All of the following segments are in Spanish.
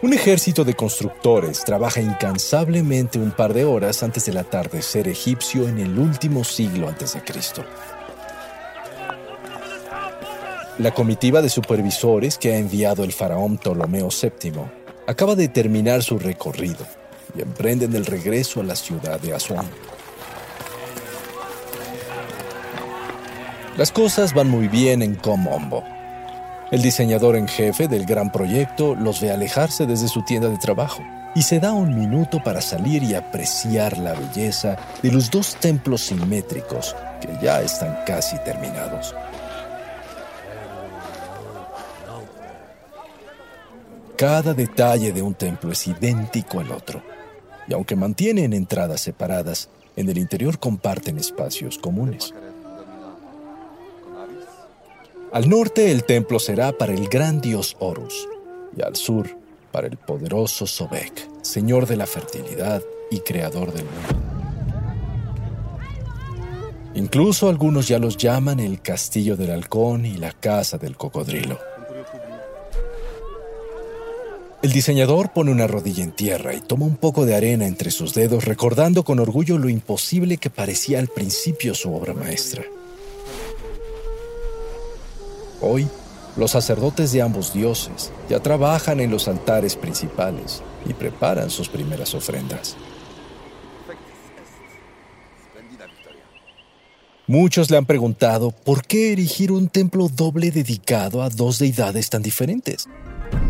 Un ejército de constructores trabaja incansablemente un par de horas antes del atardecer egipcio en el último siglo antes de Cristo. La comitiva de supervisores que ha enviado el faraón Ptolomeo VII acaba de terminar su recorrido y emprenden el regreso a la ciudad de Asuán. Las cosas van muy bien en Comombo. El diseñador en jefe del gran proyecto los ve alejarse desde su tienda de trabajo y se da un minuto para salir y apreciar la belleza de los dos templos simétricos que ya están casi terminados. Cada detalle de un templo es idéntico al otro, y aunque mantienen entradas separadas, en el interior comparten espacios comunes. Al norte el templo será para el gran dios Horus y al sur para el poderoso Sobek, señor de la fertilidad y creador del mundo. Incluso algunos ya los llaman el castillo del halcón y la casa del cocodrilo. El diseñador pone una rodilla en tierra y toma un poco de arena entre sus dedos, recordando con orgullo lo imposible que parecía al principio su obra maestra. Hoy, los sacerdotes de ambos dioses ya trabajan en los altares principales y preparan sus primeras ofrendas. Muchos le han preguntado por qué erigir un templo doble dedicado a dos deidades tan diferentes.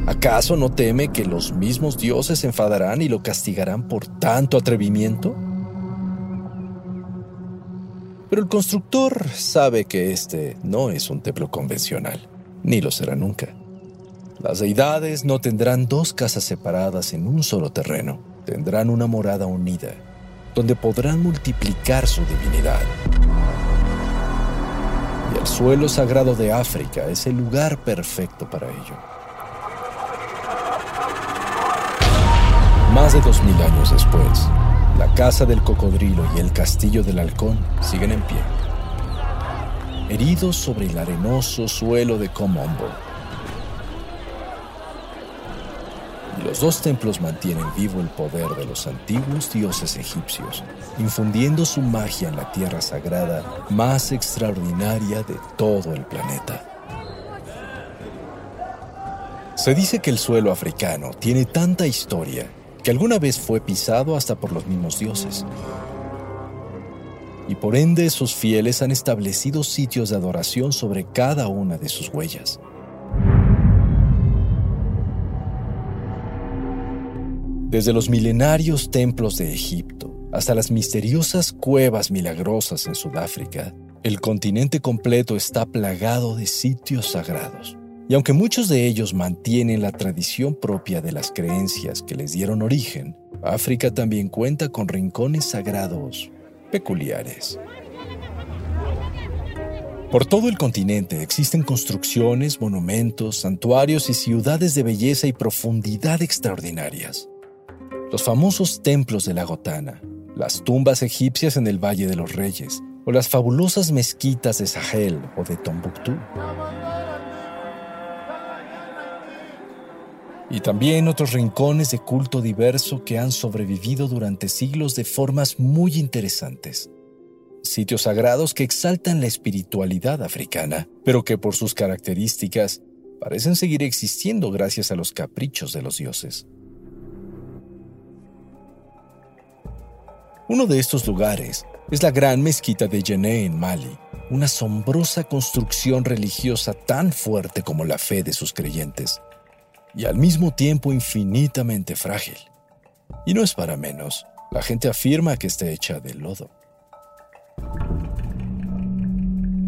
¿Acaso no teme que los mismos dioses se enfadarán y lo castigarán por tanto atrevimiento? Pero el constructor sabe que este no es un templo convencional, ni lo será nunca. Las deidades no tendrán dos casas separadas en un solo terreno, tendrán una morada unida, donde podrán multiplicar su divinidad. Y el suelo sagrado de África es el lugar perfecto para ello. Más de dos mil años después, la casa del cocodrilo y el castillo del halcón siguen en pie, heridos sobre el arenoso suelo de Comombo. Los dos templos mantienen vivo el poder de los antiguos dioses egipcios, infundiendo su magia en la tierra sagrada más extraordinaria de todo el planeta. Se dice que el suelo africano tiene tanta historia que alguna vez fue pisado hasta por los mismos dioses. Y por ende sus fieles han establecido sitios de adoración sobre cada una de sus huellas. Desde los milenarios templos de Egipto hasta las misteriosas cuevas milagrosas en Sudáfrica, el continente completo está plagado de sitios sagrados. Y aunque muchos de ellos mantienen la tradición propia de las creencias que les dieron origen, África también cuenta con rincones sagrados peculiares. Por todo el continente existen construcciones, monumentos, santuarios y ciudades de belleza y profundidad extraordinarias. Los famosos templos de la Gotana, las tumbas egipcias en el Valle de los Reyes o las fabulosas mezquitas de Sahel o de Tombuctú. Y también otros rincones de culto diverso que han sobrevivido durante siglos de formas muy interesantes. Sitios sagrados que exaltan la espiritualidad africana, pero que por sus características parecen seguir existiendo gracias a los caprichos de los dioses. Uno de estos lugares es la gran mezquita de Yené en Mali, una asombrosa construcción religiosa tan fuerte como la fe de sus creyentes y al mismo tiempo infinitamente frágil. Y no es para menos, la gente afirma que está hecha de lodo.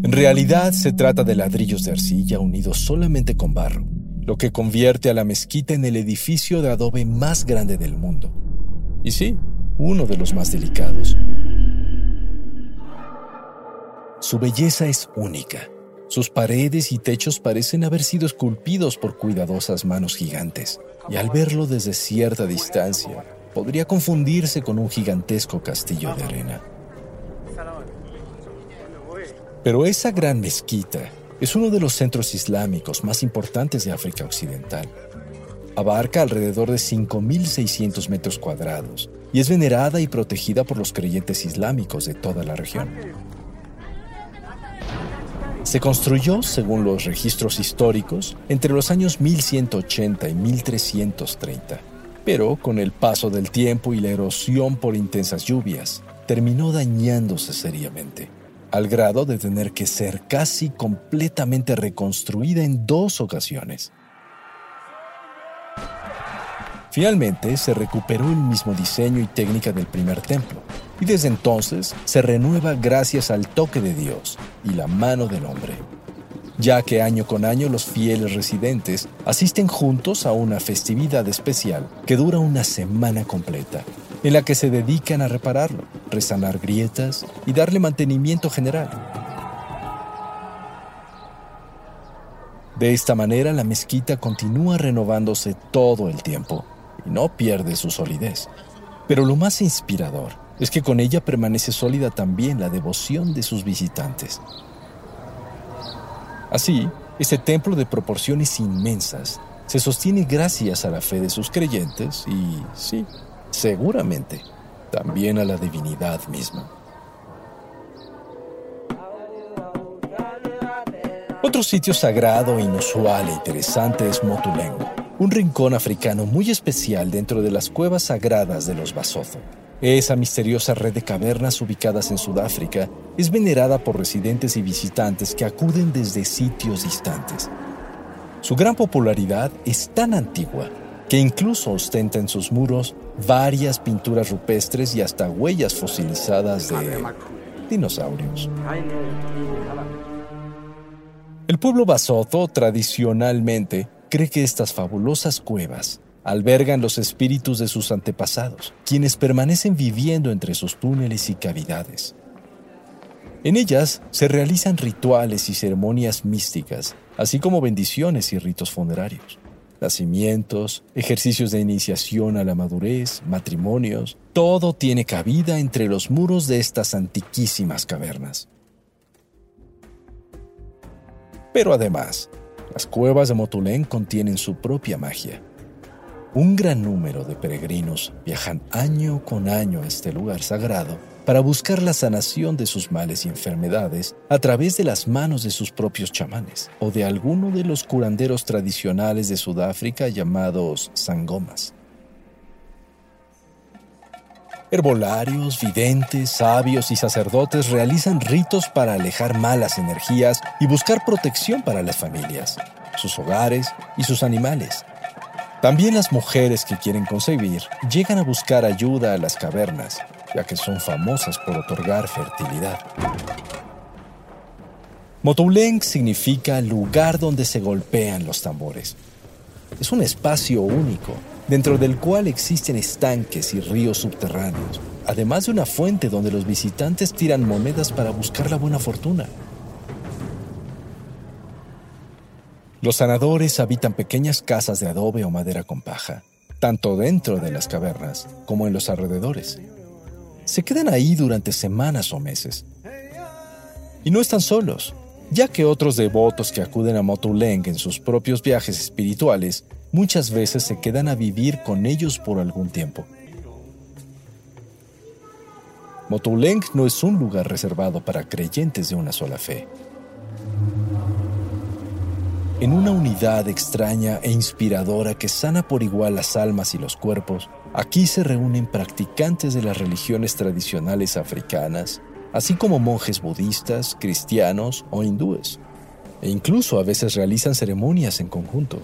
En realidad se trata de ladrillos de arcilla unidos solamente con barro, lo que convierte a la mezquita en el edificio de adobe más grande del mundo. Y sí, uno de los más delicados. Su belleza es única. Sus paredes y techos parecen haber sido esculpidos por cuidadosas manos gigantes, y al verlo desde cierta distancia, podría confundirse con un gigantesco castillo de arena. Pero esa gran mezquita es uno de los centros islámicos más importantes de África Occidental. Abarca alrededor de 5.600 metros cuadrados y es venerada y protegida por los creyentes islámicos de toda la región. Se construyó, según los registros históricos, entre los años 1180 y 1330, pero con el paso del tiempo y la erosión por intensas lluvias, terminó dañándose seriamente, al grado de tener que ser casi completamente reconstruida en dos ocasiones. Finalmente se recuperó el mismo diseño y técnica del primer templo, y desde entonces se renueva gracias al toque de Dios y la mano del hombre, ya que año con año los fieles residentes asisten juntos a una festividad especial que dura una semana completa, en la que se dedican a repararlo, resanar grietas y darle mantenimiento general. De esta manera la mezquita continúa renovándose todo el tiempo y no pierde su solidez. Pero lo más inspirador es que con ella permanece sólida también la devoción de sus visitantes. Así, este templo de proporciones inmensas se sostiene gracias a la fe de sus creyentes y, sí, seguramente, también a la divinidad misma. Otro sitio sagrado, inusual e interesante es Motulengo un rincón africano muy especial dentro de las cuevas sagradas de los Basotho. Esa misteriosa red de cavernas ubicadas en Sudáfrica es venerada por residentes y visitantes que acuden desde sitios distantes. Su gran popularidad es tan antigua que incluso ostenta en sus muros varias pinturas rupestres y hasta huellas fosilizadas de dinosaurios. El pueblo Basotho tradicionalmente cree que estas fabulosas cuevas albergan los espíritus de sus antepasados, quienes permanecen viviendo entre sus túneles y cavidades. En ellas se realizan rituales y ceremonias místicas, así como bendiciones y ritos funerarios, nacimientos, ejercicios de iniciación a la madurez, matrimonios, todo tiene cabida entre los muros de estas antiquísimas cavernas. Pero además, las cuevas de Motulén contienen su propia magia. Un gran número de peregrinos viajan año con año a este lugar sagrado para buscar la sanación de sus males y enfermedades a través de las manos de sus propios chamanes o de alguno de los curanderos tradicionales de Sudáfrica llamados sangomas. Herbolarios, videntes, sabios y sacerdotes realizan ritos para alejar malas energías y buscar protección para las familias, sus hogares y sus animales. También las mujeres que quieren concebir llegan a buscar ayuda a las cavernas, ya que son famosas por otorgar fertilidad. Motouleng significa lugar donde se golpean los tambores. Es un espacio único dentro del cual existen estanques y ríos subterráneos, además de una fuente donde los visitantes tiran monedas para buscar la buena fortuna. Los sanadores habitan pequeñas casas de adobe o madera con paja, tanto dentro de las cavernas como en los alrededores. Se quedan ahí durante semanas o meses. Y no están solos, ya que otros devotos que acuden a Motuleng en sus propios viajes espirituales muchas veces se quedan a vivir con ellos por algún tiempo. Motuleng no es un lugar reservado para creyentes de una sola fe. En una unidad extraña e inspiradora que sana por igual las almas y los cuerpos, aquí se reúnen practicantes de las religiones tradicionales africanas, así como monjes budistas, cristianos o hindúes, e incluso a veces realizan ceremonias en conjunto.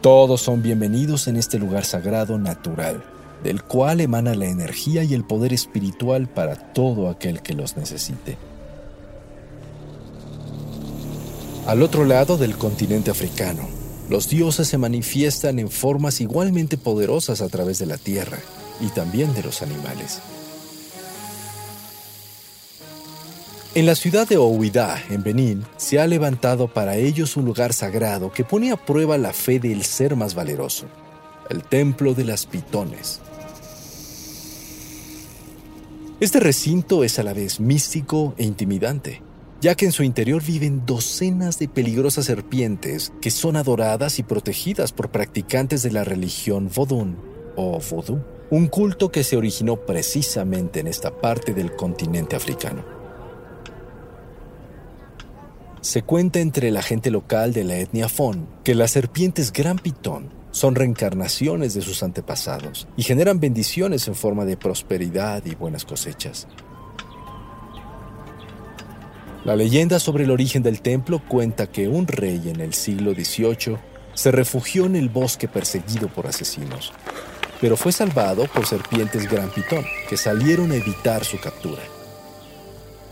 Todos son bienvenidos en este lugar sagrado natural, del cual emana la energía y el poder espiritual para todo aquel que los necesite. Al otro lado del continente africano, los dioses se manifiestan en formas igualmente poderosas a través de la tierra y también de los animales. En la ciudad de Ouida, en Benín, se ha levantado para ellos un lugar sagrado que pone a prueba la fe del ser más valeroso, el Templo de las Pitones. Este recinto es a la vez místico e intimidante, ya que en su interior viven docenas de peligrosas serpientes que son adoradas y protegidas por practicantes de la religión Vodun o Vodú, un culto que se originó precisamente en esta parte del continente africano. Se cuenta entre la gente local de la etnia Fon que las serpientes Gran Pitón son reencarnaciones de sus antepasados y generan bendiciones en forma de prosperidad y buenas cosechas. La leyenda sobre el origen del templo cuenta que un rey en el siglo XVIII se refugió en el bosque perseguido por asesinos, pero fue salvado por serpientes Gran Pitón que salieron a evitar su captura.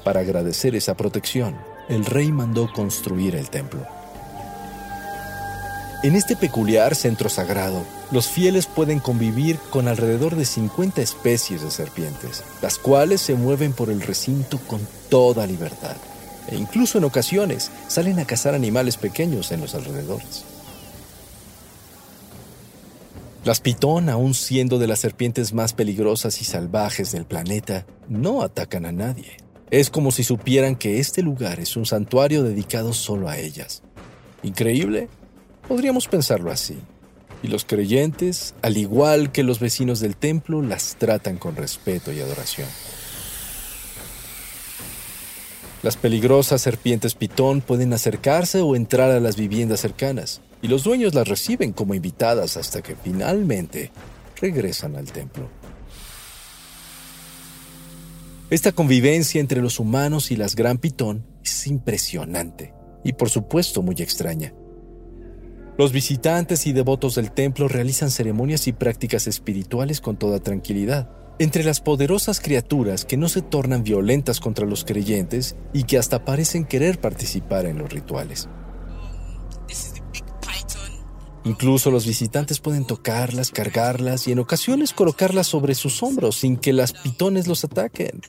Para agradecer esa protección, el rey mandó construir el templo. En este peculiar centro sagrado, los fieles pueden convivir con alrededor de 50 especies de serpientes, las cuales se mueven por el recinto con toda libertad, e incluso en ocasiones salen a cazar animales pequeños en los alrededores. Las pitón, aun siendo de las serpientes más peligrosas y salvajes del planeta, no atacan a nadie. Es como si supieran que este lugar es un santuario dedicado solo a ellas. ¿Increíble? Podríamos pensarlo así. Y los creyentes, al igual que los vecinos del templo, las tratan con respeto y adoración. Las peligrosas serpientes pitón pueden acercarse o entrar a las viviendas cercanas, y los dueños las reciben como invitadas hasta que finalmente regresan al templo. Esta convivencia entre los humanos y las gran pitón es impresionante y por supuesto muy extraña. Los visitantes y devotos del templo realizan ceremonias y prácticas espirituales con toda tranquilidad. Entre las poderosas criaturas que no se tornan violentas contra los creyentes y que hasta parecen querer participar en los rituales. Incluso los visitantes pueden tocarlas, cargarlas y en ocasiones colocarlas sobre sus hombros sin que las pitones los ataquen.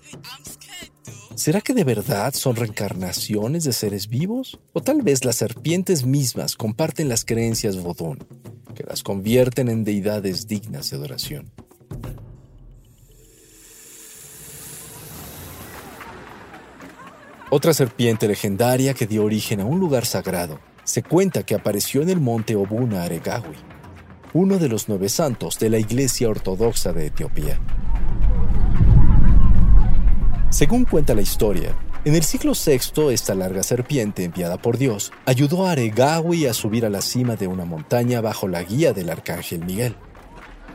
¿Será que de verdad son reencarnaciones de seres vivos? ¿O tal vez las serpientes mismas comparten las creencias Vodún, que las convierten en deidades dignas de adoración? Otra serpiente legendaria que dio origen a un lugar sagrado se cuenta que apareció en el monte Obuna Aregawi, uno de los nueve santos de la Iglesia Ortodoxa de Etiopía. Según cuenta la historia, en el siglo VI esta larga serpiente enviada por Dios ayudó a Aregawi a subir a la cima de una montaña bajo la guía del arcángel Miguel,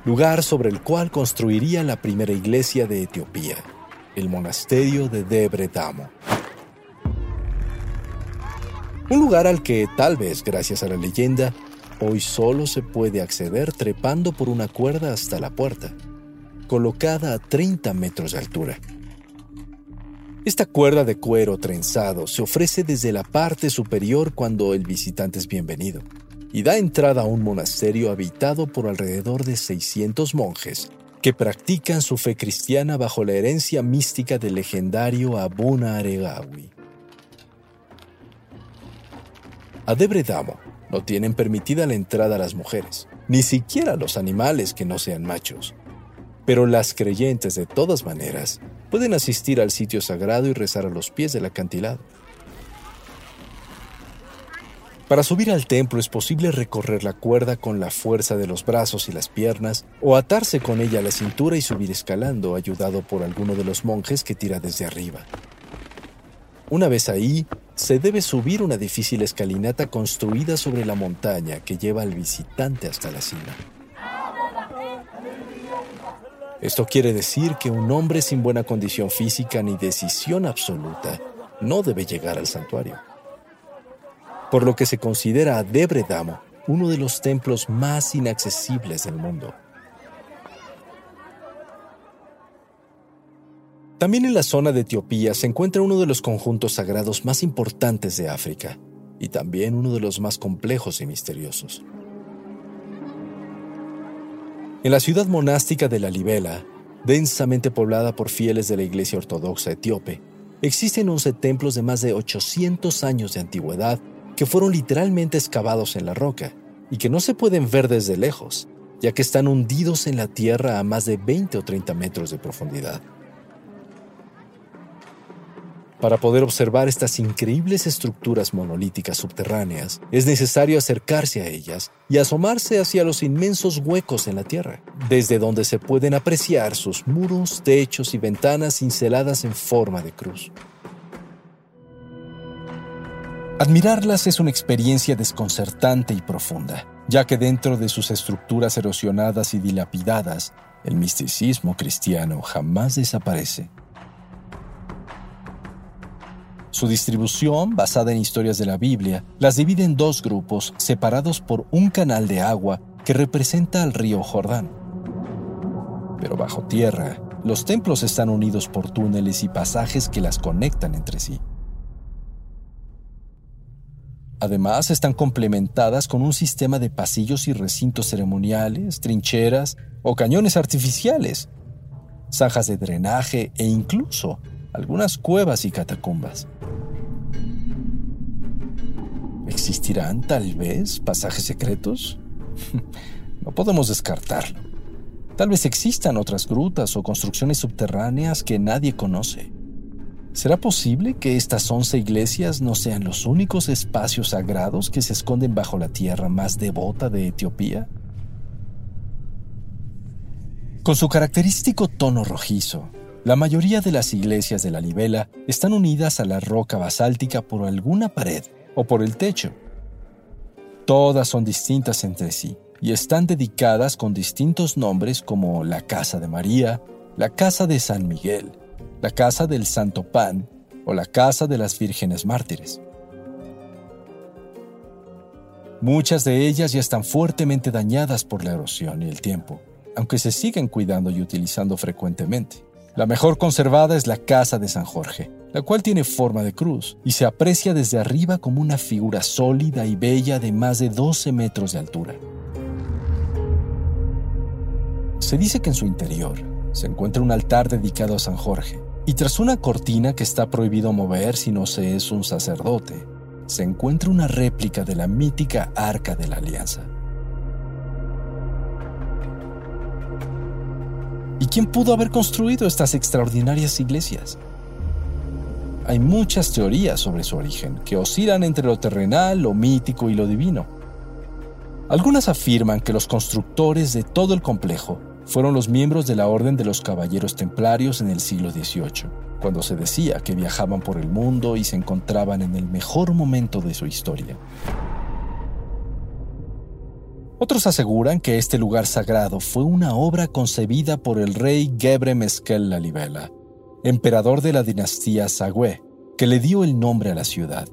lugar sobre el cual construiría la primera iglesia de Etiopía, el monasterio de Debre Damo. Un lugar al que, tal vez gracias a la leyenda, hoy solo se puede acceder trepando por una cuerda hasta la puerta, colocada a 30 metros de altura. Esta cuerda de cuero trenzado se ofrece desde la parte superior cuando el visitante es bienvenido y da entrada a un monasterio habitado por alrededor de 600 monjes que practican su fe cristiana bajo la herencia mística del legendario Abuna Aregawi. A Debredamo no tienen permitida la entrada a las mujeres, ni siquiera los animales que no sean machos. Pero las creyentes de todas maneras pueden asistir al sitio sagrado y rezar a los pies del acantilado. Para subir al templo es posible recorrer la cuerda con la fuerza de los brazos y las piernas o atarse con ella a la cintura y subir escalando ayudado por alguno de los monjes que tira desde arriba. Una vez ahí, se debe subir una difícil escalinata construida sobre la montaña que lleva al visitante hasta la cima. Esto quiere decir que un hombre sin buena condición física ni decisión absoluta no debe llegar al santuario. Por lo que se considera a Debredamo uno de los templos más inaccesibles del mundo. También en la zona de Etiopía se encuentra uno de los conjuntos sagrados más importantes de África, y también uno de los más complejos y misteriosos. En la ciudad monástica de La Libela, densamente poblada por fieles de la Iglesia Ortodoxa etíope, existen 11 templos de más de 800 años de antigüedad que fueron literalmente excavados en la roca y que no se pueden ver desde lejos, ya que están hundidos en la tierra a más de 20 o 30 metros de profundidad. Para poder observar estas increíbles estructuras monolíticas subterráneas, es necesario acercarse a ellas y asomarse hacia los inmensos huecos en la tierra, desde donde se pueden apreciar sus muros, techos y ventanas cinceladas en forma de cruz. Admirarlas es una experiencia desconcertante y profunda, ya que dentro de sus estructuras erosionadas y dilapidadas, el misticismo cristiano jamás desaparece. Su distribución, basada en historias de la Biblia, las divide en dos grupos separados por un canal de agua que representa al río Jordán. Pero bajo tierra, los templos están unidos por túneles y pasajes que las conectan entre sí. Además, están complementadas con un sistema de pasillos y recintos ceremoniales, trincheras o cañones artificiales, zanjas de drenaje e incluso algunas cuevas y catacumbas. ¿Existirán tal vez pasajes secretos? no podemos descartarlo. Tal vez existan otras grutas o construcciones subterráneas que nadie conoce. ¿Será posible que estas once iglesias no sean los únicos espacios sagrados que se esconden bajo la tierra más devota de Etiopía? Con su característico tono rojizo, la mayoría de las iglesias de la Libela están unidas a la roca basáltica por alguna pared o por el techo. Todas son distintas entre sí y están dedicadas con distintos nombres como la Casa de María, la Casa de San Miguel, la Casa del Santo Pan o la Casa de las Vírgenes Mártires. Muchas de ellas ya están fuertemente dañadas por la erosión y el tiempo, aunque se siguen cuidando y utilizando frecuentemente. La mejor conservada es la Casa de San Jorge, la cual tiene forma de cruz y se aprecia desde arriba como una figura sólida y bella de más de 12 metros de altura. Se dice que en su interior se encuentra un altar dedicado a San Jorge, y tras una cortina que está prohibido mover si no se es un sacerdote, se encuentra una réplica de la mítica Arca de la Alianza. ¿Y quién pudo haber construido estas extraordinarias iglesias? Hay muchas teorías sobre su origen, que oscilan entre lo terrenal, lo mítico y lo divino. Algunas afirman que los constructores de todo el complejo fueron los miembros de la Orden de los Caballeros Templarios en el siglo XVIII, cuando se decía que viajaban por el mundo y se encontraban en el mejor momento de su historia. Otros aseguran que este lugar sagrado fue una obra concebida por el rey Gebre Meskel Lalibela, emperador de la dinastía Sagüe, que le dio el nombre a la ciudad,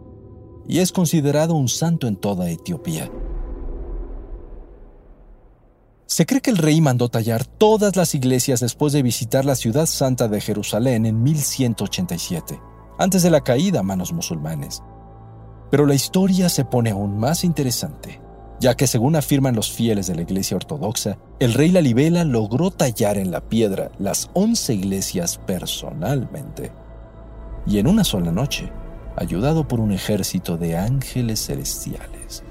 y es considerado un santo en toda Etiopía. Se cree que el rey mandó tallar todas las iglesias después de visitar la ciudad santa de Jerusalén en 1187, antes de la caída a manos musulmanes. Pero la historia se pone aún más interesante ya que según afirman los fieles de la Iglesia Ortodoxa, el rey Lalibela logró tallar en la piedra las once iglesias personalmente, y en una sola noche, ayudado por un ejército de ángeles celestiales.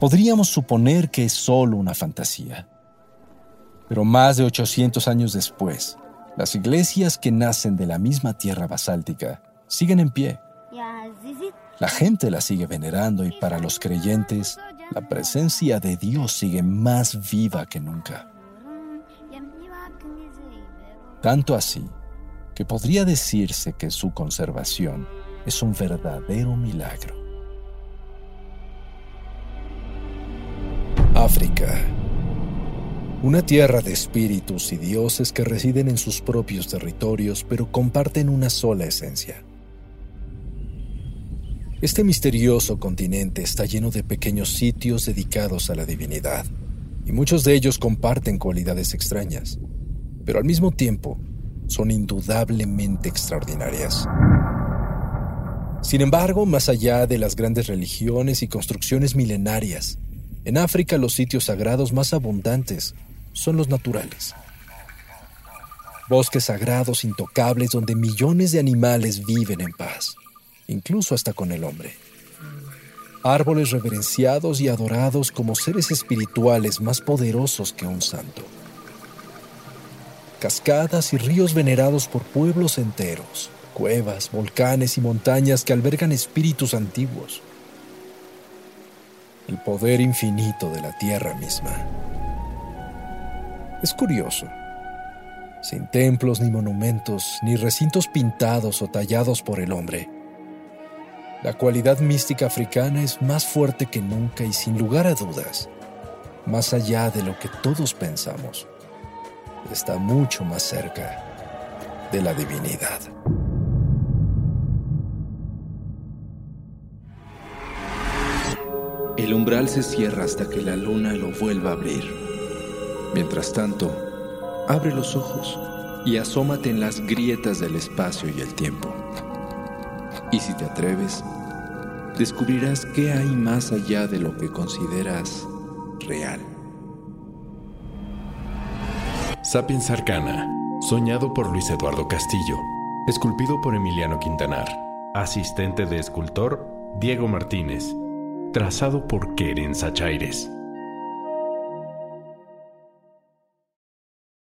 Podríamos suponer que es solo una fantasía, pero más de 800 años después, las iglesias que nacen de la misma tierra basáltica siguen en pie la gente la sigue venerando y para los creyentes, la presencia de Dios sigue más viva que nunca. Tanto así que podría decirse que su conservación es un verdadero milagro. África. Una tierra de espíritus y dioses que residen en sus propios territorios pero comparten una sola esencia este misterioso continente está lleno de pequeños sitios dedicados a la divinidad, y muchos de ellos comparten cualidades extrañas, pero al mismo tiempo son indudablemente extraordinarias. Sin embargo, más allá de las grandes religiones y construcciones milenarias, en África los sitios sagrados más abundantes son los naturales. Bosques sagrados intocables donde millones de animales viven en paz, incluso hasta con el hombre. Árboles reverenciados y adorados como seres espirituales más poderosos que un santo. Cascadas y ríos venerados por pueblos enteros cuevas, volcanes y montañas que albergan espíritus antiguos. El poder infinito de la tierra misma. Es curioso. Sin templos ni monumentos, ni recintos pintados o tallados por el hombre, la cualidad mística africana es más fuerte que nunca y sin lugar a dudas, más allá de lo que todos pensamos, está mucho más cerca de la divinidad. El umbral se cierra hasta que la luna lo vuelva a abrir. Mientras tanto, abre los ojos y asómate en las grietas del espacio y el tiempo. Y si te atreves, descubrirás qué hay más allá de lo que consideras real. Sapiens Arcana, soñado por Luis Eduardo Castillo, esculpido por Emiliano Quintanar, asistente de escultor Diego Martínez trazado por Keren Sachaires.